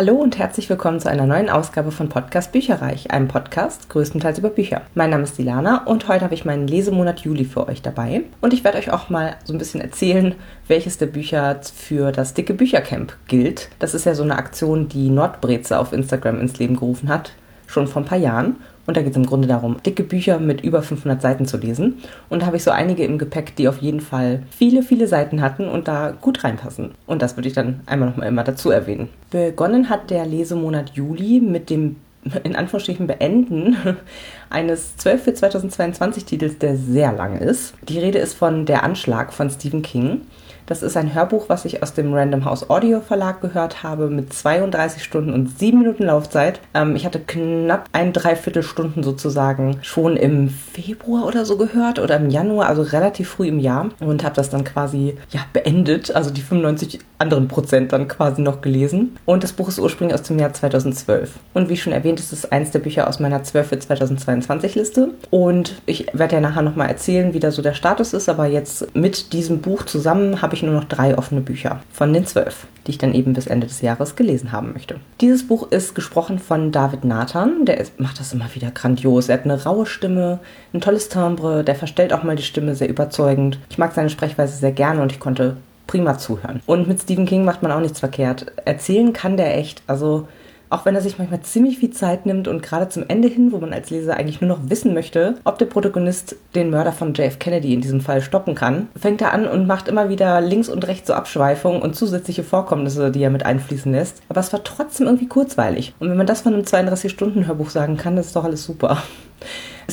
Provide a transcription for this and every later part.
Hallo und herzlich willkommen zu einer neuen Ausgabe von Podcast Bücherreich, einem Podcast größtenteils über Bücher. Mein Name ist Dilana und heute habe ich meinen Lesemonat Juli für euch dabei. Und ich werde euch auch mal so ein bisschen erzählen, welches der Bücher für das dicke Büchercamp gilt. Das ist ja so eine Aktion, die Nordbreze auf Instagram ins Leben gerufen hat, schon vor ein paar Jahren. Und da geht es im Grunde darum, dicke Bücher mit über 500 Seiten zu lesen. Und da habe ich so einige im Gepäck, die auf jeden Fall viele, viele Seiten hatten und da gut reinpassen. Und das würde ich dann einmal nochmal immer dazu erwähnen. Begonnen hat der Lesemonat Juli mit dem in Anführungsstrichen beenden eines 12 für 2022 Titels, der sehr lang ist. Die Rede ist von Der Anschlag von Stephen King. Das ist ein Hörbuch, was ich aus dem Random House Audio Verlag gehört habe, mit 32 Stunden und 7 Minuten Laufzeit. Ähm, ich hatte knapp ein Dreiviertelstunden sozusagen schon im Februar oder so gehört oder im Januar, also relativ früh im Jahr und habe das dann quasi ja beendet, also die 95 anderen Prozent dann quasi noch gelesen. Und das Buch ist ursprünglich aus dem Jahr 2012. Und wie schon erwähnt, ist es eins der Bücher aus meiner 12 für 2022 Liste. Und ich werde ja nachher nochmal erzählen, wie da so der Status ist, aber jetzt mit diesem Buch zusammen habe ich nur noch drei offene Bücher von den zwölf, die ich dann eben bis Ende des Jahres gelesen haben möchte. Dieses Buch ist gesprochen von David Nathan, der ist, macht das immer wieder grandios. Er hat eine raue Stimme, ein tolles Timbre, der verstellt auch mal die Stimme sehr überzeugend. Ich mag seine Sprechweise sehr gerne und ich konnte prima zuhören. Und mit Stephen King macht man auch nichts verkehrt. Erzählen kann der echt. Also auch wenn er sich manchmal ziemlich viel Zeit nimmt und gerade zum Ende hin, wo man als Leser eigentlich nur noch wissen möchte, ob der Protagonist den Mörder von JF Kennedy in diesem Fall stoppen kann, fängt er an und macht immer wieder links und rechts so Abschweifungen und zusätzliche Vorkommnisse, die er mit einfließen lässt. Aber es war trotzdem irgendwie kurzweilig. Und wenn man das von einem 32-Stunden-Hörbuch sagen kann, das ist doch alles super.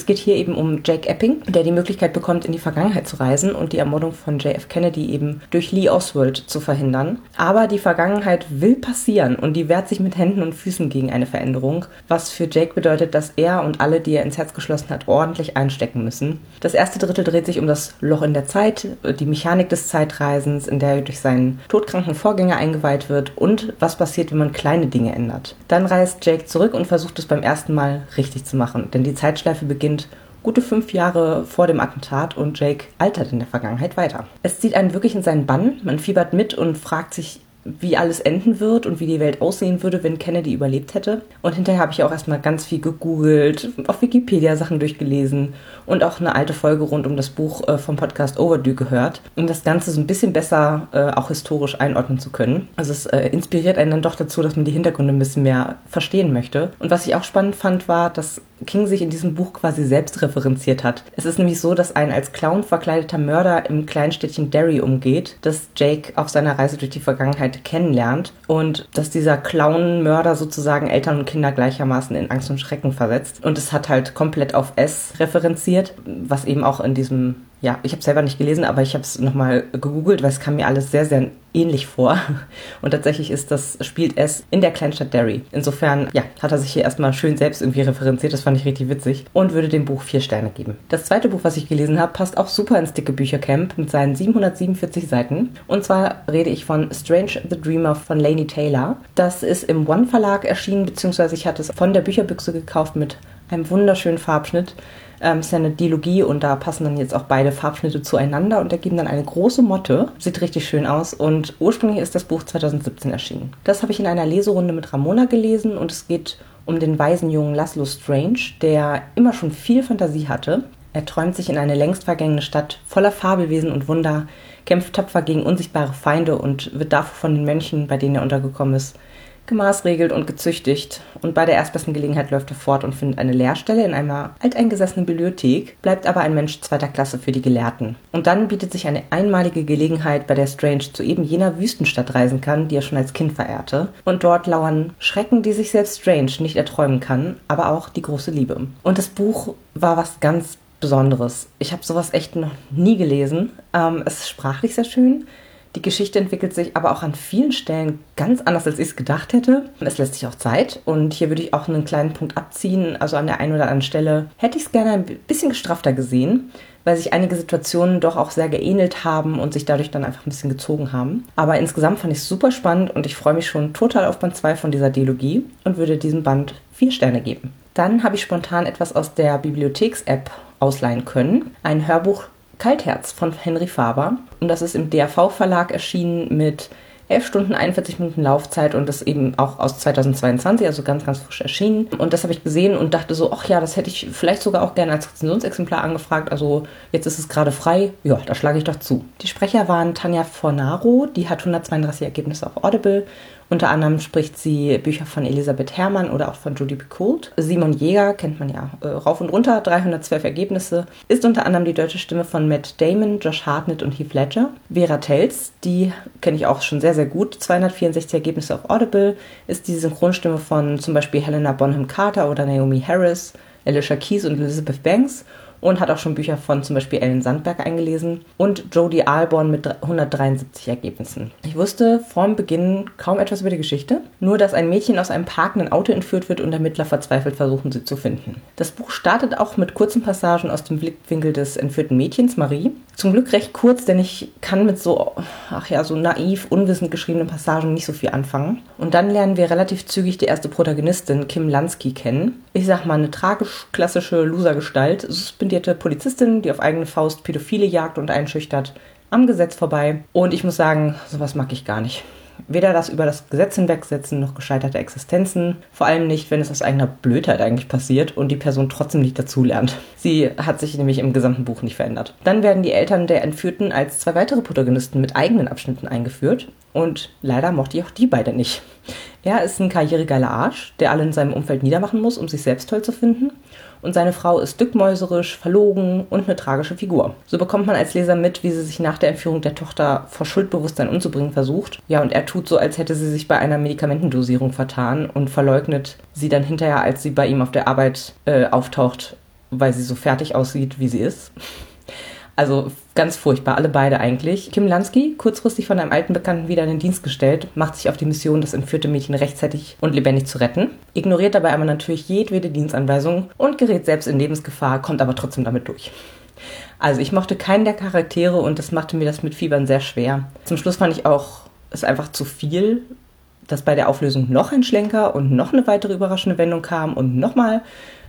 Es geht hier eben um Jake Epping, der die Möglichkeit bekommt, in die Vergangenheit zu reisen und die Ermordung von JF Kennedy eben durch Lee Oswald zu verhindern. Aber die Vergangenheit will passieren und die wehrt sich mit Händen und Füßen gegen eine Veränderung, was für Jake bedeutet, dass er und alle, die er ins Herz geschlossen hat, ordentlich einstecken müssen. Das erste Drittel dreht sich um das Loch in der Zeit, die Mechanik des Zeitreisens, in der er durch seinen todkranken Vorgänger eingeweiht wird und was passiert, wenn man kleine Dinge ändert. Dann reist Jake zurück und versucht es beim ersten Mal richtig zu machen, denn die Zeitschleife beginnt beginnt gute fünf Jahre vor dem Attentat und Jake altert in der Vergangenheit weiter. Es zieht einen wirklich in seinen Bann, man fiebert mit und fragt sich wie alles enden wird und wie die Welt aussehen würde, wenn Kennedy überlebt hätte. Und hinterher habe ich auch erstmal ganz viel gegoogelt, auf Wikipedia Sachen durchgelesen und auch eine alte Folge rund um das Buch äh, vom Podcast Overdue gehört, um das Ganze so ein bisschen besser äh, auch historisch einordnen zu können. Also es äh, inspiriert einen dann doch dazu, dass man die Hintergründe ein bisschen mehr verstehen möchte. Und was ich auch spannend fand, war, dass King sich in diesem Buch quasi selbst referenziert hat. Es ist nämlich so, dass ein als Clown verkleideter Mörder im Kleinstädtchen Derry umgeht, das Jake auf seiner Reise durch die Vergangenheit kennenlernt und dass dieser Clown-Mörder sozusagen Eltern und Kinder gleichermaßen in Angst und Schrecken versetzt. Und es hat halt komplett auf S referenziert, was eben auch in diesem ja, ich habe selber nicht gelesen, aber ich habe es nochmal gegoogelt, weil es kam mir alles sehr, sehr ähnlich vor. Und tatsächlich ist das, spielt es in der Kleinstadt Derry. Insofern, ja, hat er sich hier erstmal schön selbst irgendwie referenziert. Das fand ich richtig witzig. Und würde dem Buch vier Sterne geben. Das zweite Buch, was ich gelesen habe, passt auch super ins dicke Büchercamp mit seinen 747 Seiten. Und zwar rede ich von Strange the Dreamer von Lainey Taylor. Das ist im One Verlag erschienen, beziehungsweise ich hatte es von der Bücherbüchse gekauft mit einem wunderschönen Farbschnitt. Ähm, ist ja eine Dilogie und da passen dann jetzt auch beide Farbschnitte zueinander und ergeben dann eine große Motte. Sieht richtig schön aus und ursprünglich ist das Buch 2017 erschienen. Das habe ich in einer Leserunde mit Ramona gelesen und es geht um den weisen jungen Laszlo Strange, der immer schon viel Fantasie hatte. Er träumt sich in eine längst vergängene Stadt voller Fabelwesen und Wunder, kämpft tapfer gegen unsichtbare Feinde und wird dafür von den Mönchen, bei denen er untergekommen ist, gemaßregelt und gezüchtigt. Und bei der erstbesten Gelegenheit läuft er fort und findet eine Lehrstelle in einer alteingesessenen Bibliothek, bleibt aber ein Mensch zweiter Klasse für die Gelehrten. Und dann bietet sich eine einmalige Gelegenheit, bei der Strange zu eben jener Wüstenstadt reisen kann, die er schon als Kind verehrte. Und dort lauern Schrecken, die sich selbst Strange nicht erträumen kann, aber auch die große Liebe. Und das Buch war was ganz Besonderes. Ich habe sowas echt noch nie gelesen. Ähm, es ist sprachlich sehr schön. Die Geschichte entwickelt sich aber auch an vielen Stellen ganz anders, als ich es gedacht hätte. Es lässt sich auch Zeit und hier würde ich auch einen kleinen Punkt abziehen. Also an der einen oder anderen Stelle hätte ich es gerne ein bisschen gestrafter gesehen, weil sich einige Situationen doch auch sehr geähnelt haben und sich dadurch dann einfach ein bisschen gezogen haben. Aber insgesamt fand ich es super spannend und ich freue mich schon total auf Band 2 von dieser Dialogie und würde diesem Band vier Sterne geben. Dann habe ich spontan etwas aus der Bibliotheks-App ausleihen können. Ein Hörbuch Kaltherz von Henry Faber. Und das ist im DAV-Verlag erschienen mit 11 Stunden, 41 Minuten Laufzeit und das eben auch aus 2022, also ganz, ganz frisch erschienen. Und das habe ich gesehen und dachte so, ach ja, das hätte ich vielleicht sogar auch gerne als Rezensionsexemplar angefragt. Also jetzt ist es gerade frei. Ja, da schlage ich doch zu. Die Sprecher waren Tanja Fornaro, die hat 132 Ergebnisse auf Audible unter anderem spricht sie Bücher von Elisabeth Herrmann oder auch von Judy Picoult. Simon Jäger kennt man ja äh, rauf und runter, 312 Ergebnisse. Ist unter anderem die deutsche Stimme von Matt Damon, Josh Hartnett und Heath Ledger. Vera Tells, die kenne ich auch schon sehr, sehr gut, 264 Ergebnisse auf Audible. Ist die Synchronstimme von zum Beispiel Helena Bonham Carter oder Naomi Harris, Alicia Keys und Elizabeth Banks und hat auch schon Bücher von zum Beispiel Ellen Sandberg eingelesen und Jodie Alborn mit 173 Ergebnissen. Ich wusste vorm Beginn kaum etwas über die Geschichte, nur dass ein Mädchen aus einem parkenden Auto entführt wird und Ermittler verzweifelt versuchen, sie zu finden. Das Buch startet auch mit kurzen Passagen aus dem Blickwinkel des entführten Mädchens Marie. Zum Glück recht kurz, denn ich kann mit so, ach ja, so naiv, unwissend geschriebenen Passagen nicht so viel anfangen. Und dann lernen wir relativ zügig die erste Protagonistin, Kim Lansky, kennen. Ich sag mal, eine tragisch klassische Losergestalt, suspendierte Polizistin, die auf eigene Faust Pädophile jagt und einschüchtert, am Gesetz vorbei. Und ich muss sagen, sowas mag ich gar nicht. Weder das über das Gesetz hinwegsetzen noch gescheiterte Existenzen. Vor allem nicht, wenn es aus eigener Blödheit eigentlich passiert und die Person trotzdem nicht dazulernt. Sie hat sich nämlich im gesamten Buch nicht verändert. Dann werden die Eltern der Entführten als zwei weitere Protagonisten mit eigenen Abschnitten eingeführt. Und leider mochte ich auch die beide nicht. Er ist ein karrieregeiler Arsch, der alle in seinem Umfeld niedermachen muss, um sich selbst toll zu finden und seine Frau ist dickmäuserisch, verlogen und eine tragische Figur. So bekommt man als Leser mit, wie sie sich nach der Entführung der Tochter vor Schuldbewusstsein umzubringen versucht. Ja, und er tut so, als hätte sie sich bei einer Medikamentendosierung vertan und verleugnet sie dann hinterher, als sie bei ihm auf der Arbeit äh, auftaucht, weil sie so fertig aussieht, wie sie ist. Also ganz furchtbar, alle beide eigentlich. Kim Lansky, kurzfristig von einem alten Bekannten wieder in den Dienst gestellt, macht sich auf die Mission, das entführte Mädchen rechtzeitig und lebendig zu retten, ignoriert dabei aber natürlich jedwede Dienstanweisung und gerät selbst in Lebensgefahr, kommt aber trotzdem damit durch. Also ich mochte keinen der Charaktere und das machte mir das mit Fiebern sehr schwer. Zum Schluss fand ich auch es einfach zu viel, dass bei der Auflösung noch ein Schlenker und noch eine weitere überraschende Wendung kam und nochmal.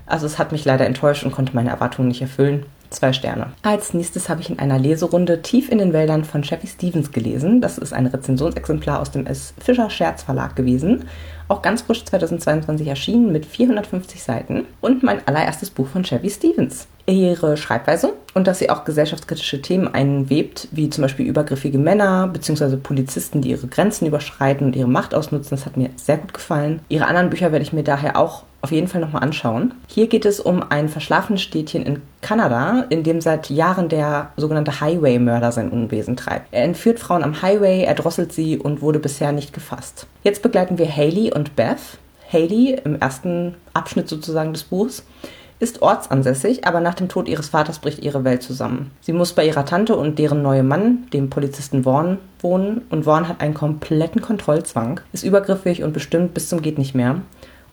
Also es hat mich leider enttäuscht und konnte meine Erwartungen nicht erfüllen. Zwei Sterne. Als nächstes habe ich in einer Leserunde Tief in den Wäldern von Chevy Stevens gelesen. Das ist ein Rezensionsexemplar aus dem S. Fischer Scherz Verlag gewesen. Auch ganz frisch 2022 erschienen mit 450 Seiten. Und mein allererstes Buch von Chevy Stevens. Ihre Schreibweise und dass sie auch gesellschaftskritische Themen einwebt, wie zum Beispiel übergriffige Männer bzw. Polizisten, die ihre Grenzen überschreiten und ihre Macht ausnutzen, das hat mir sehr gut gefallen. Ihre anderen Bücher werde ich mir daher auch auf jeden Fall nochmal anschauen. Hier geht es um ein verschlafenes Städtchen in Kanada, in dem seit Jahren der sogenannte Highway-Mörder sein Unwesen treibt. Er entführt Frauen am Highway, erdrosselt sie und wurde bisher nicht gefasst. Jetzt begleiten wir Haley und Beth. Haley im ersten Abschnitt sozusagen des Buchs ist ortsansässig, aber nach dem Tod ihres Vaters bricht ihre Welt zusammen. Sie muss bei ihrer Tante und deren neuem Mann, dem Polizisten Vaughn, wohnen und Vaughn hat einen kompletten Kontrollzwang, ist übergriffig und bestimmt bis zum geht nicht mehr.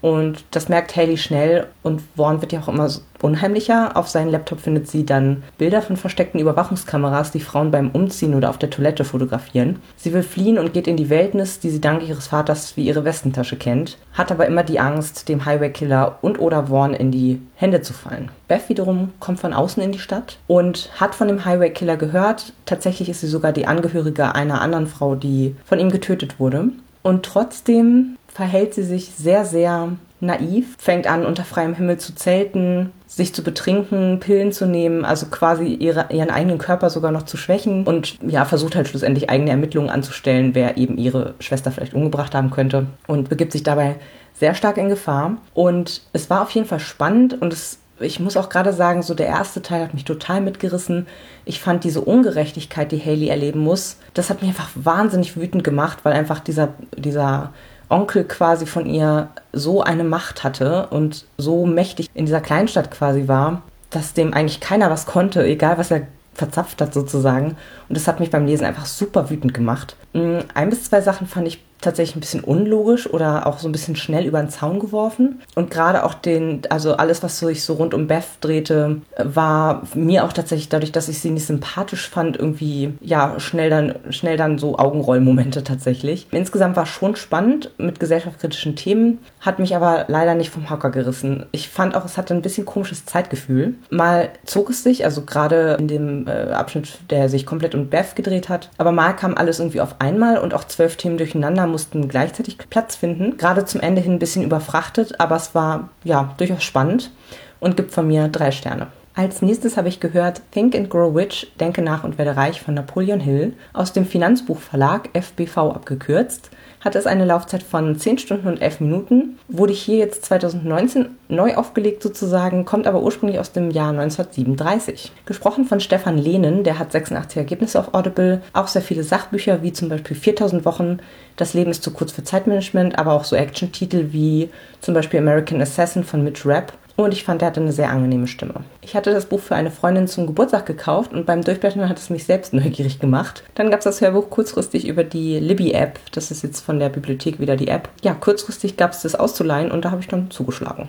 Und das merkt Haley schnell und Vaughn wird ja auch immer unheimlicher. Auf seinem Laptop findet sie dann Bilder von versteckten Überwachungskameras, die Frauen beim Umziehen oder auf der Toilette fotografieren. Sie will fliehen und geht in die Wildnis, die sie dank ihres Vaters wie ihre Westentasche kennt, hat aber immer die Angst, dem Highway-Killer und oder Vaughn in die Hände zu fallen. Beth wiederum kommt von außen in die Stadt und hat von dem Highway-Killer gehört. Tatsächlich ist sie sogar die Angehörige einer anderen Frau, die von ihm getötet wurde. Und trotzdem verhält sie sich sehr, sehr naiv, fängt an, unter freiem Himmel zu zelten, sich zu betrinken, Pillen zu nehmen, also quasi ihre, ihren eigenen Körper sogar noch zu schwächen und ja, versucht halt schlussendlich eigene Ermittlungen anzustellen, wer eben ihre Schwester vielleicht umgebracht haben könnte und begibt sich dabei sehr stark in Gefahr. Und es war auf jeden Fall spannend und es ich muss auch gerade sagen, so der erste Teil hat mich total mitgerissen. Ich fand diese Ungerechtigkeit, die Haley erleben muss, das hat mich einfach wahnsinnig wütend gemacht, weil einfach dieser, dieser Onkel quasi von ihr so eine Macht hatte und so mächtig in dieser Kleinstadt quasi war, dass dem eigentlich keiner was konnte, egal was er verzapft hat sozusagen. Und das hat mich beim Lesen einfach super wütend gemacht. Mm, ein bis zwei Sachen fand ich tatsächlich ein bisschen unlogisch oder auch so ein bisschen schnell über den Zaun geworfen. Und gerade auch den, also alles, was sich so rund um Beth drehte, war mir auch tatsächlich dadurch, dass ich sie nicht sympathisch fand, irgendwie ja schnell dann schnell dann so Augenrollmomente tatsächlich. Insgesamt war schon spannend mit gesellschaftskritischen Themen, hat mich aber leider nicht vom Hocker gerissen. Ich fand auch, es hatte ein bisschen komisches Zeitgefühl. Mal zog es sich, also gerade in dem äh, Abschnitt, der sich komplett um Beth gedreht hat, aber mal kam alles irgendwie auf einmal und auch zwölf Themen durcheinander mussten gleichzeitig Platz finden. Gerade zum Ende hin ein bisschen überfrachtet, aber es war ja durchaus spannend und gibt von mir drei Sterne. Als nächstes habe ich gehört Think and Grow Rich, Denke nach und werde reich von Napoleon Hill aus dem Finanzbuchverlag FBV abgekürzt. Hat es eine Laufzeit von 10 Stunden und 11 Minuten, wurde hier jetzt 2019 neu aufgelegt sozusagen, kommt aber ursprünglich aus dem Jahr 1937. Gesprochen von Stefan Lehnen, der hat 86 Ergebnisse auf Audible, auch sehr viele Sachbücher wie zum Beispiel 4000 Wochen, Das Leben ist zu kurz für Zeitmanagement, aber auch so Action-Titel wie zum Beispiel American Assassin von Mitch Rapp und ich fand, er hatte eine sehr angenehme Stimme. Ich hatte das Buch für eine Freundin zum Geburtstag gekauft und beim Durchblättern hat es mich selbst neugierig gemacht. Dann gab es das Hörbuch kurzfristig über die Libby-App. Das ist jetzt von der Bibliothek wieder die App. Ja, kurzfristig gab es das auszuleihen und da habe ich dann zugeschlagen.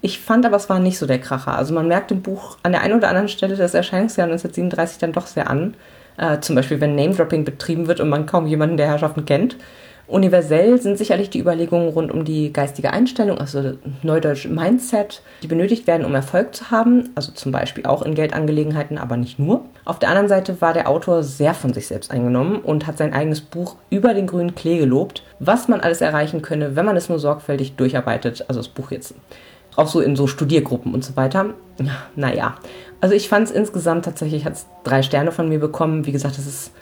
Ich fand aber, es war nicht so der Kracher. Also man merkt im Buch an der einen oder anderen Stelle das Erscheinungsjahr 1937 dann doch sehr an. Äh, zum Beispiel, wenn Name-Dropping betrieben wird und man kaum jemanden der Herrschaften kennt. Universell sind sicherlich die Überlegungen rund um die geistige Einstellung, also neudeutsch Mindset, die benötigt werden, um Erfolg zu haben, also zum Beispiel auch in Geldangelegenheiten, aber nicht nur. Auf der anderen Seite war der Autor sehr von sich selbst eingenommen und hat sein eigenes Buch über den grünen Klee gelobt, was man alles erreichen könne, wenn man es nur sorgfältig durcharbeitet, also das Buch jetzt auch so in so Studiergruppen und so weiter. Naja, also ich fand es insgesamt tatsächlich, hat es drei Sterne von mir bekommen. Wie gesagt, es ist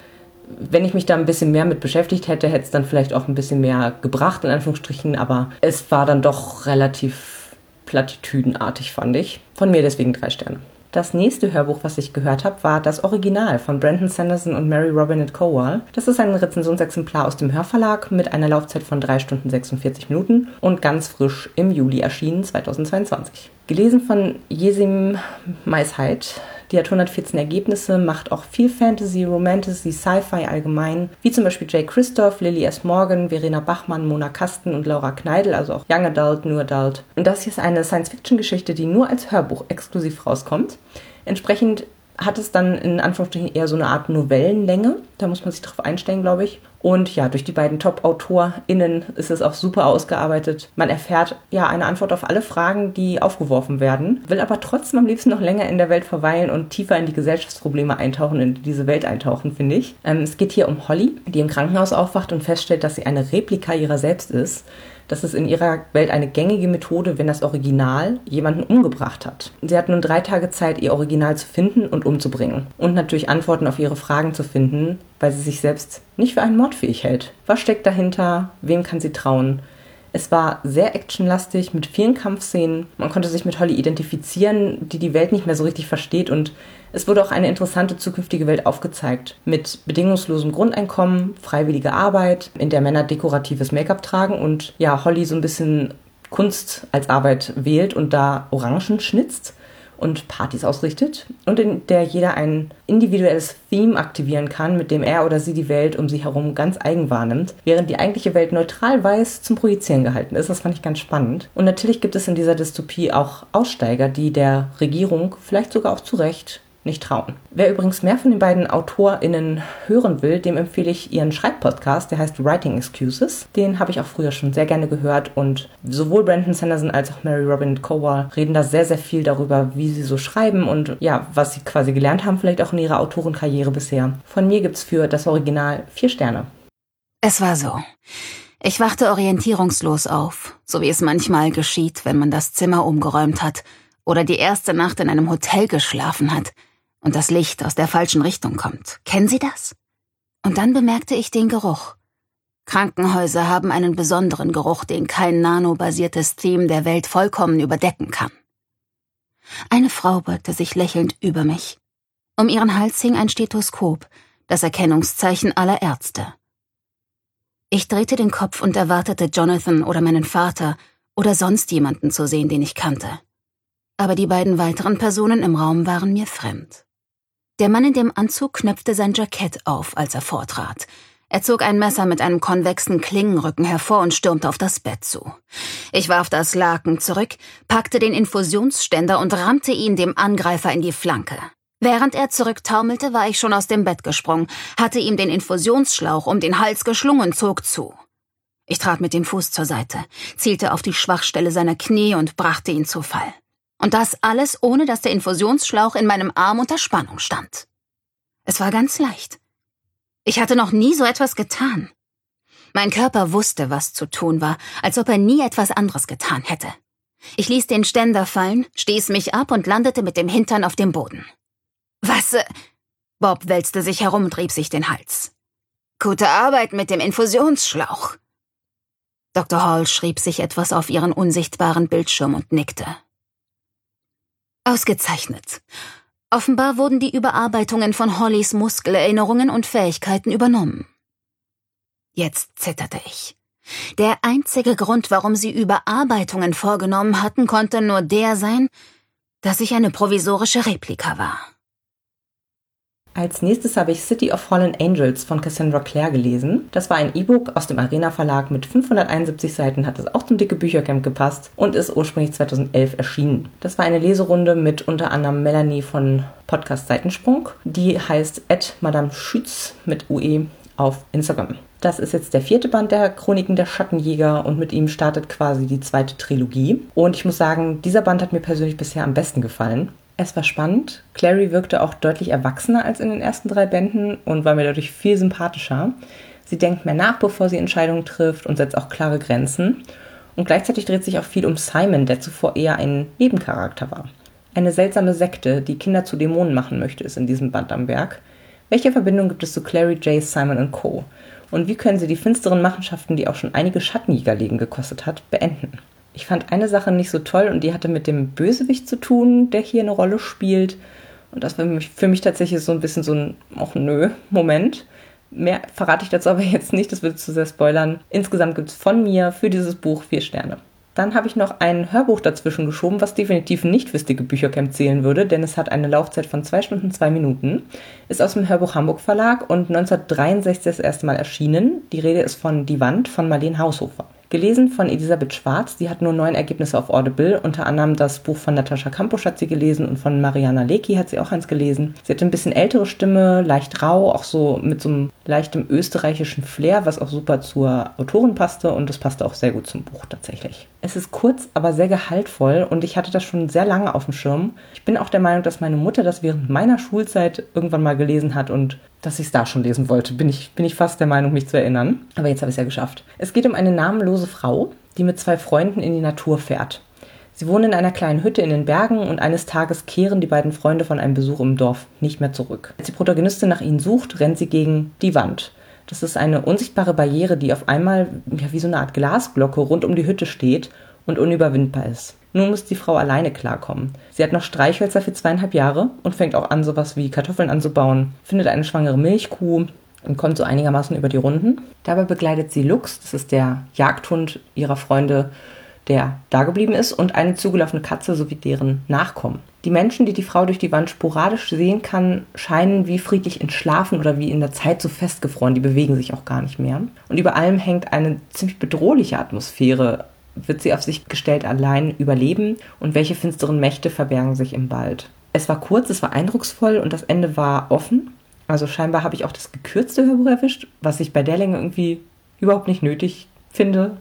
wenn ich mich da ein bisschen mehr mit beschäftigt hätte, hätte es dann vielleicht auch ein bisschen mehr gebracht, in Anführungsstrichen, aber es war dann doch relativ platitüdenartig, fand ich. Von mir deswegen drei Sterne. Das nächste Hörbuch, was ich gehört habe, war das Original von Brandon Sanderson und Mary Robinette Cowell. Das ist ein Rezensionsexemplar aus dem Hörverlag mit einer Laufzeit von 3 Stunden 46 Minuten und ganz frisch im Juli erschienen 2022. Gelesen von Jesim Meisheit, die hat 114 Ergebnisse, macht auch viel Fantasy, Romantasy, Sci-Fi allgemein, wie zum Beispiel Jay Christoph, Lily S. Morgan, Verena Bachmann, Mona Kasten und Laura Kneidel, also auch Young Adult, New Adult. Und das hier ist eine Science-Fiction-Geschichte, die nur als Hörbuch exklusiv rauskommt. Entsprechend hat es dann in Anführungsstrichen eher so eine Art Novellenlänge. Da muss man sich drauf einstellen, glaube ich. Und ja, durch die beiden Top-AutorInnen ist es auch super ausgearbeitet. Man erfährt ja eine Antwort auf alle Fragen, die aufgeworfen werden, will aber trotzdem am liebsten noch länger in der Welt verweilen und tiefer in die Gesellschaftsprobleme eintauchen, in diese Welt eintauchen, finde ich. Ähm, es geht hier um Holly, die im Krankenhaus aufwacht und feststellt, dass sie eine Replika ihrer selbst ist das ist in ihrer Welt eine gängige Methode, wenn das Original jemanden umgebracht hat. Sie hat nun drei Tage Zeit, ihr Original zu finden und umzubringen. Und natürlich Antworten auf ihre Fragen zu finden, weil sie sich selbst nicht für einen Mord fähig hält. Was steckt dahinter? Wem kann sie trauen? Es war sehr actionlastig mit vielen Kampfszenen. Man konnte sich mit Holly identifizieren, die die Welt nicht mehr so richtig versteht und es wurde auch eine interessante zukünftige Welt aufgezeigt. Mit bedingungslosem Grundeinkommen, freiwilliger Arbeit, in der Männer dekoratives Make-up tragen und ja, Holly so ein bisschen Kunst als Arbeit wählt und da Orangen schnitzt und Partys ausrichtet und in der jeder ein individuelles Theme aktivieren kann, mit dem er oder sie die Welt um sich herum ganz eigen wahrnimmt, während die eigentliche Welt neutral weiß zum Projizieren gehalten ist. Das fand ich ganz spannend. Und natürlich gibt es in dieser Dystopie auch Aussteiger, die der Regierung vielleicht sogar auch zu Recht nicht trauen. Wer übrigens mehr von den beiden AutorInnen hören will, dem empfehle ich ihren Schreibpodcast, der heißt Writing Excuses. Den habe ich auch früher schon sehr gerne gehört und sowohl Brandon Sanderson als auch Mary Robin Cowell reden da sehr, sehr viel darüber, wie sie so schreiben und ja, was sie quasi gelernt haben, vielleicht auch in ihrer Autorenkarriere bisher. Von mir gibt es für das Original vier Sterne. Es war so. Ich wachte orientierungslos auf, so wie es manchmal geschieht, wenn man das Zimmer umgeräumt hat oder die erste Nacht in einem Hotel geschlafen hat und das Licht aus der falschen Richtung kommt. Kennen Sie das? Und dann bemerkte ich den Geruch. Krankenhäuser haben einen besonderen Geruch, den kein nanobasiertes Theme der Welt vollkommen überdecken kann. Eine Frau beugte sich lächelnd über mich. Um ihren Hals hing ein Stethoskop, das Erkennungszeichen aller Ärzte. Ich drehte den Kopf und erwartete Jonathan oder meinen Vater oder sonst jemanden zu sehen, den ich kannte. Aber die beiden weiteren Personen im Raum waren mir fremd. Der Mann in dem Anzug knöpfte sein Jackett auf, als er vortrat. Er zog ein Messer mit einem konvexen Klingenrücken hervor und stürmte auf das Bett zu. Ich warf das Laken zurück, packte den Infusionsständer und rammte ihn dem Angreifer in die Flanke. Während er zurücktaumelte, war ich schon aus dem Bett gesprungen, hatte ihm den Infusionsschlauch um den Hals geschlungen, zog zu. Ich trat mit dem Fuß zur Seite, zielte auf die Schwachstelle seiner Knie und brachte ihn zu Fall. Und das alles, ohne dass der Infusionsschlauch in meinem Arm unter Spannung stand. Es war ganz leicht. Ich hatte noch nie so etwas getan. Mein Körper wusste, was zu tun war, als ob er nie etwas anderes getan hätte. Ich ließ den Ständer fallen, stieß mich ab und landete mit dem Hintern auf dem Boden. Was? Äh? Bob wälzte sich herum und rieb sich den Hals. Gute Arbeit mit dem Infusionsschlauch. Dr. Hall schrieb sich etwas auf ihren unsichtbaren Bildschirm und nickte. Ausgezeichnet. Offenbar wurden die Überarbeitungen von Hollys Muskelerinnerungen und Fähigkeiten übernommen. Jetzt zitterte ich. Der einzige Grund, warum sie Überarbeitungen vorgenommen hatten, konnte nur der sein, dass ich eine provisorische Replika war. Als nächstes habe ich City of Fallen Angels von Cassandra Clare gelesen. Das war ein E-Book aus dem Arena Verlag mit 571 Seiten, hat es auch zum dicke Büchercamp gepasst und ist ursprünglich 2011 erschienen. Das war eine Leserunde mit unter anderem Melanie von Podcast Seitensprung. Die heißt at Madame Schütz mit UE auf Instagram. Das ist jetzt der vierte Band der Chroniken der Schattenjäger und mit ihm startet quasi die zweite Trilogie. Und ich muss sagen, dieser Band hat mir persönlich bisher am besten gefallen. Es war spannend. Clary wirkte auch deutlich erwachsener als in den ersten drei Bänden und war mir dadurch viel sympathischer. Sie denkt mehr nach, bevor sie Entscheidungen trifft und setzt auch klare Grenzen. Und gleichzeitig dreht sich auch viel um Simon, der zuvor eher ein Nebencharakter war. Eine seltsame Sekte, die Kinder zu Dämonen machen möchte, ist in diesem Band am Werk. Welche Verbindung gibt es zu Clary, Jace, Simon und Co.? Und wie können sie die finsteren Machenschaften, die auch schon einige Schattenjägerleben gekostet hat, beenden? Ich fand eine Sache nicht so toll und die hatte mit dem Bösewicht zu tun, der hier eine Rolle spielt. Und das war für mich, tatsächlich so ein bisschen so ein, auch nö, Moment. Mehr verrate ich dazu aber jetzt nicht, das würde zu sehr spoilern. Insgesamt gibt es von mir für dieses Buch vier Sterne. Dann habe ich noch ein Hörbuch dazwischen geschoben, was definitiv nicht dicke Büchercamp zählen würde, denn es hat eine Laufzeit von zwei Stunden, zwei Minuten. Ist aus dem Hörbuch Hamburg Verlag und 1963 das erste Mal erschienen. Die Rede ist von Die Wand von Marlene Haushofer. Gelesen von Elisabeth Schwarz, die hat nur neun Ergebnisse auf Audible, unter anderem das Buch von Natascha Kampusch hat sie gelesen und von Mariana Lecki hat sie auch eins gelesen. Sie hat ein bisschen ältere Stimme, leicht rau, auch so mit so einem leichtem österreichischen Flair, was auch super zur Autorin passte und das passte auch sehr gut zum Buch tatsächlich. Es ist kurz, aber sehr gehaltvoll und ich hatte das schon sehr lange auf dem Schirm. Ich bin auch der Meinung, dass meine Mutter das während meiner Schulzeit irgendwann mal gelesen hat und dass ich es da schon lesen wollte, bin ich, bin ich fast der Meinung, mich zu erinnern. Aber jetzt habe ich es ja geschafft. Es geht um eine namenlose Frau, die mit zwei Freunden in die Natur fährt. Sie wohnen in einer kleinen Hütte in den Bergen und eines Tages kehren die beiden Freunde von einem Besuch im Dorf nicht mehr zurück. Als die Protagonistin nach ihnen sucht, rennt sie gegen die Wand. Das ist eine unsichtbare Barriere, die auf einmal ja, wie so eine Art Glasglocke rund um die Hütte steht und unüberwindbar ist. Nun muss die Frau alleine klarkommen. Sie hat noch Streichhölzer für zweieinhalb Jahre und fängt auch an, sowas wie Kartoffeln anzubauen, findet eine schwangere Milchkuh und kommt so einigermaßen über die Runden. Dabei begleitet sie Lux, das ist der Jagdhund ihrer Freunde, der dageblieben ist, und eine zugelaufene Katze sowie deren Nachkommen. Die Menschen, die die Frau durch die Wand sporadisch sehen kann, scheinen wie friedlich entschlafen oder wie in der Zeit so festgefroren. Die bewegen sich auch gar nicht mehr. Und über allem hängt eine ziemlich bedrohliche Atmosphäre wird sie auf sich gestellt allein überleben und welche finsteren Mächte verbergen sich im Wald. Es war kurz, es war eindrucksvoll und das Ende war offen. Also scheinbar habe ich auch das gekürzte Hörbuch erwischt, was ich bei der Länge irgendwie überhaupt nicht nötig finde.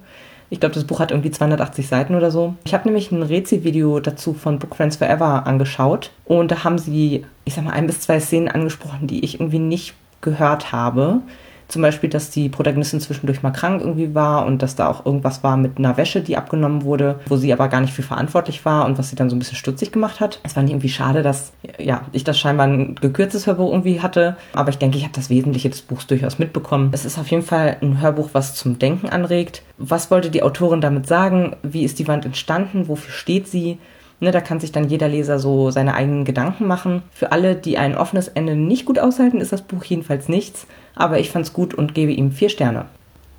Ich glaube, das Buch hat irgendwie 280 Seiten oder so. Ich habe nämlich ein Rezi-Video dazu von Book Friends Forever angeschaut und da haben sie, ich sag mal, ein bis zwei Szenen angesprochen, die ich irgendwie nicht gehört habe. Zum Beispiel, dass die Protagonistin zwischendurch mal krank irgendwie war und dass da auch irgendwas war mit einer Wäsche, die abgenommen wurde, wo sie aber gar nicht für verantwortlich war und was sie dann so ein bisschen stutzig gemacht hat. Es fand ich irgendwie schade, dass ja, ich das scheinbar ein gekürztes Hörbuch irgendwie hatte. Aber ich denke, ich habe das Wesentliche des Buchs durchaus mitbekommen. Es ist auf jeden Fall ein Hörbuch, was zum Denken anregt. Was wollte die Autorin damit sagen? Wie ist die Wand entstanden? Wofür steht sie? Ne, da kann sich dann jeder Leser so seine eigenen Gedanken machen. Für alle, die ein offenes Ende nicht gut aushalten, ist das Buch jedenfalls nichts. Aber ich fand's gut und gebe ihm vier Sterne.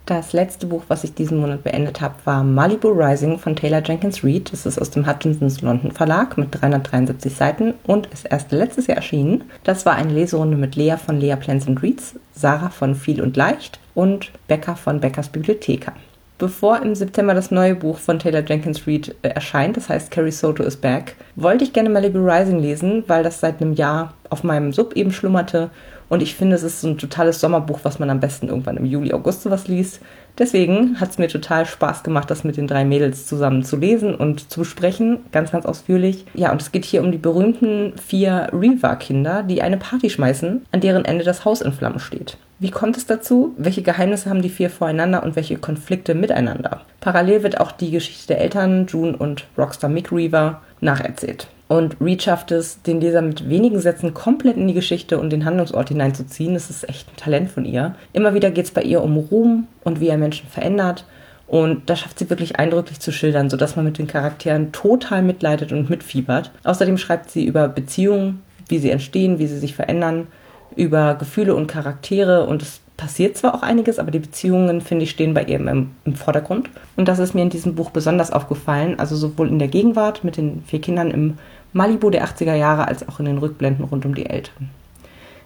Das letzte Buch, was ich diesen Monat beendet habe, war Malibu Rising von Taylor Jenkins Reid. Das ist aus dem Hutchinsons London Verlag mit 373 Seiten und ist erst letztes Jahr erschienen. Das war eine Leserunde mit Lea von Lea Plants and Reads, Sarah von Viel und Leicht und Becker von Beckers Bibliotheker. Bevor im September das neue Buch von Taylor Jenkins Reid äh, erscheint, das heißt Carrie Soto is Back, wollte ich gerne Malibu Rising lesen, weil das seit einem Jahr auf meinem Sub eben schlummerte und ich finde, es ist so ein totales Sommerbuch, was man am besten irgendwann im Juli, August sowas liest. Deswegen hat es mir total Spaß gemacht, das mit den drei Mädels zusammen zu lesen und zu besprechen, ganz, ganz ausführlich. Ja, und es geht hier um die berühmten vier Reva-Kinder, die eine Party schmeißen, an deren Ende das Haus in Flammen steht. Wie kommt es dazu? Welche Geheimnisse haben die vier voreinander und welche Konflikte miteinander? Parallel wird auch die Geschichte der Eltern, June und Rockstar Mick Reaver, nacherzählt. Und Reed schafft es, den Leser mit wenigen Sätzen komplett in die Geschichte und den Handlungsort hineinzuziehen. Das ist echt ein Talent von ihr. Immer wieder geht es bei ihr um Ruhm und wie er Menschen verändert. Und da schafft sie wirklich eindrücklich zu schildern, sodass man mit den Charakteren total mitleidet und mitfiebert. Außerdem schreibt sie über Beziehungen, wie sie entstehen, wie sie sich verändern, über Gefühle und Charaktere und es passiert zwar auch einiges, aber die Beziehungen, finde ich, stehen bei ihr im, im, Vordergrund. Und das ist mir in diesem Buch besonders aufgefallen, also sowohl in der Gegenwart mit den vier Kindern im Malibu der 80er Jahre als auch in den Rückblenden rund um die Eltern.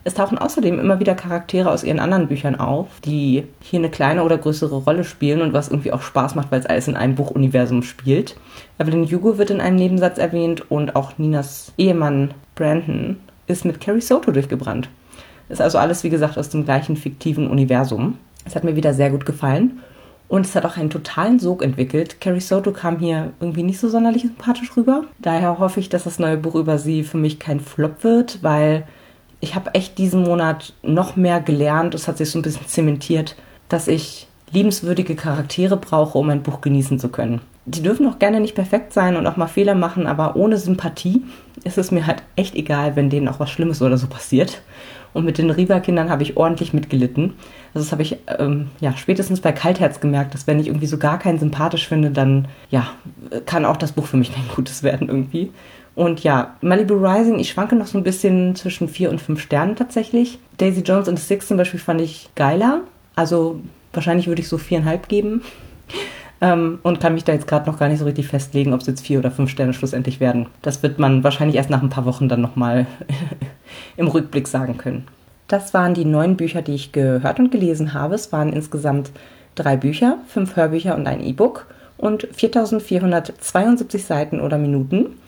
Es tauchen außerdem immer wieder Charaktere aus ihren anderen Büchern auf, die hier eine kleine oder größere Rolle spielen und was irgendwie auch Spaß macht, weil es alles in einem Buchuniversum spielt. Evelyn Hugo wird in einem Nebensatz erwähnt und auch Ninas Ehemann Brandon ist mit Carrie Soto durchgebrannt. Ist also alles, wie gesagt, aus dem gleichen fiktiven Universum. Es hat mir wieder sehr gut gefallen. Und es hat auch einen totalen Sog entwickelt. Carrie Soto kam hier irgendwie nicht so sonderlich sympathisch rüber. Daher hoffe ich, dass das neue Buch über sie für mich kein Flop wird, weil ich habe echt diesen Monat noch mehr gelernt. Es hat sich so ein bisschen zementiert, dass ich liebenswürdige Charaktere brauche, um ein Buch genießen zu können. Die dürfen auch gerne nicht perfekt sein und auch mal Fehler machen, aber ohne Sympathie ist es mir halt echt egal, wenn denen auch was Schlimmes oder so passiert. Und mit den Riva-Kindern habe ich ordentlich mitgelitten. Also das habe ich ähm, ja spätestens bei Kaltherz gemerkt, dass wenn ich irgendwie so gar keinen sympathisch finde, dann ja kann auch das Buch für mich kein gutes werden irgendwie. Und ja, Malibu Rising, ich schwanke noch so ein bisschen zwischen vier und fünf Sternen tatsächlich. Daisy Jones the Six zum Beispiel fand ich geiler. Also wahrscheinlich würde ich so viereinhalb geben. Ähm, und kann mich da jetzt gerade noch gar nicht so richtig festlegen, ob es jetzt vier oder fünf Sterne schlussendlich werden. Das wird man wahrscheinlich erst nach ein paar Wochen dann nochmal im Rückblick sagen können. Das waren die neun Bücher, die ich gehört und gelesen habe. Es waren insgesamt drei Bücher, fünf Hörbücher und ein E-Book und 4472 Seiten oder Minuten.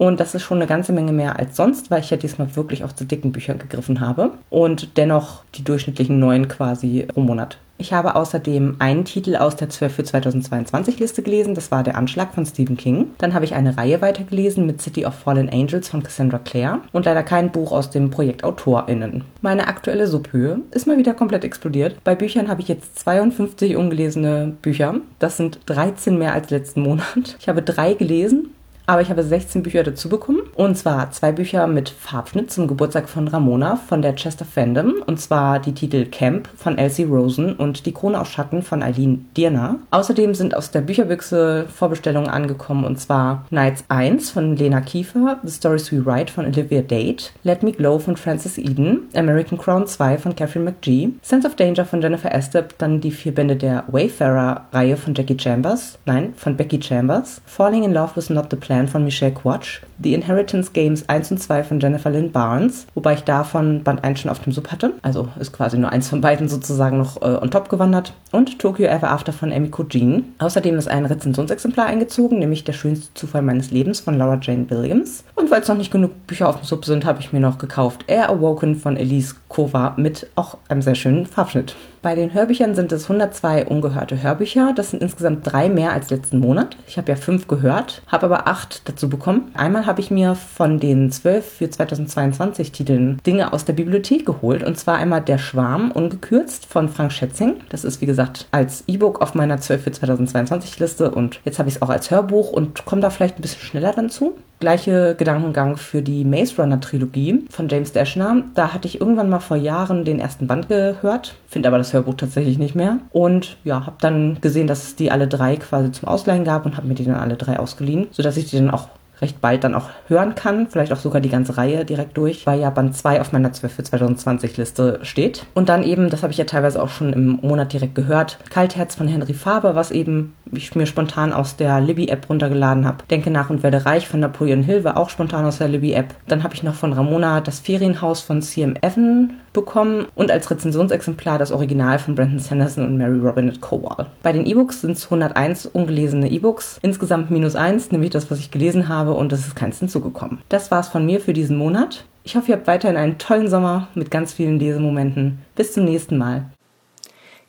Und das ist schon eine ganze Menge mehr als sonst, weil ich ja diesmal wirklich auch zu dicken Büchern gegriffen habe. Und dennoch die durchschnittlichen neun quasi pro Monat ich habe außerdem einen Titel aus der 12 für 2022 Liste gelesen, das war Der Anschlag von Stephen King. Dann habe ich eine Reihe weitergelesen mit City of Fallen Angels von Cassandra Clare und leider kein Buch aus dem Projekt AutorInnen. Meine aktuelle Subhöhe ist mal wieder komplett explodiert. Bei Büchern habe ich jetzt 52 ungelesene Bücher. Das sind 13 mehr als letzten Monat. Ich habe drei gelesen aber ich habe 16 Bücher dazu bekommen. Und zwar zwei Bücher mit Farbschnitt zum Geburtstag von Ramona von der Chester Fandom. Und zwar die Titel Camp von Elsie Rosen und Die Krone aus Schatten von Eileen Dirner. Außerdem sind aus der Bücherbüchse Vorbestellungen angekommen. Und zwar Nights 1 von Lena Kiefer, The Stories We Write von Olivia Date, Let Me Glow von Frances Eden, American Crown 2 von Catherine McGee, Sense of Danger von Jennifer Estep, dann die vier Bände der Wayfarer-Reihe von Jackie Chambers, nein, von Becky Chambers, Falling in Love was Not the Plan von Michelle Quatsch, The Inheritance Games 1 und 2 von Jennifer Lynn Barnes, wobei ich davon Band 1 schon auf dem Sub hatte, also ist quasi nur eins von beiden sozusagen noch äh, on top gewandert, und Tokyo Ever After von Emiko Jean. Außerdem ist ein Rezensionsexemplar eingezogen, nämlich Der schönste Zufall meines Lebens von Laura Jane Williams. Und weil es noch nicht genug Bücher auf dem Sub sind, habe ich mir noch gekauft Air Awoken von Elise Kova mit auch einem sehr schönen Farbschnitt. Bei den Hörbüchern sind es 102 ungehörte Hörbücher. Das sind insgesamt drei mehr als letzten Monat. Ich habe ja fünf gehört, habe aber acht dazu bekommen. Einmal habe ich mir von den zwölf für 2022 Titeln Dinge aus der Bibliothek geholt. Und zwar einmal Der Schwarm, ungekürzt von Frank Schätzing. Das ist, wie gesagt, als E-Book auf meiner 12 für 2022 Liste. Und jetzt habe ich es auch als Hörbuch und komme da vielleicht ein bisschen schneller dann zu. Gleiche Gedankengang für die Maze Runner Trilogie von James Dashner. Da hatte ich irgendwann mal vor Jahren den ersten Band gehört, finde aber das Hörbuch tatsächlich nicht mehr. Und ja, habe dann gesehen, dass es die alle drei quasi zum Ausleihen gab und habe mir die dann alle drei ausgeliehen, sodass ich die dann auch recht bald dann auch hören kann. Vielleicht auch sogar die ganze Reihe direkt durch, weil ja Band 2 auf meiner 12 für 2020 Liste steht. Und dann eben, das habe ich ja teilweise auch schon im Monat direkt gehört, Kaltherz von Henry Faber, was eben ich mir spontan aus der Libby-App runtergeladen habe. Denke nach und werde reich von Napoleon Hill war auch spontan aus der Libby-App. Dann habe ich noch von Ramona das Ferienhaus von CM Evan bekommen und als Rezensionsexemplar das Original von Brandon Sanderson und Mary Robinette Cowell. Bei den E-Books sind es 101 ungelesene E-Books, insgesamt minus eins, nämlich das, was ich gelesen habe und es ist keins hinzugekommen. Das war's von mir für diesen Monat. Ich hoffe, ihr habt weiterhin einen tollen Sommer mit ganz vielen Lesemomenten. Bis zum nächsten Mal.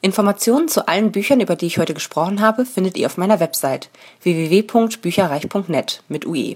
Informationen zu allen Büchern, über die ich heute gesprochen habe, findet ihr auf meiner Website www.bücherreich.net mit UE.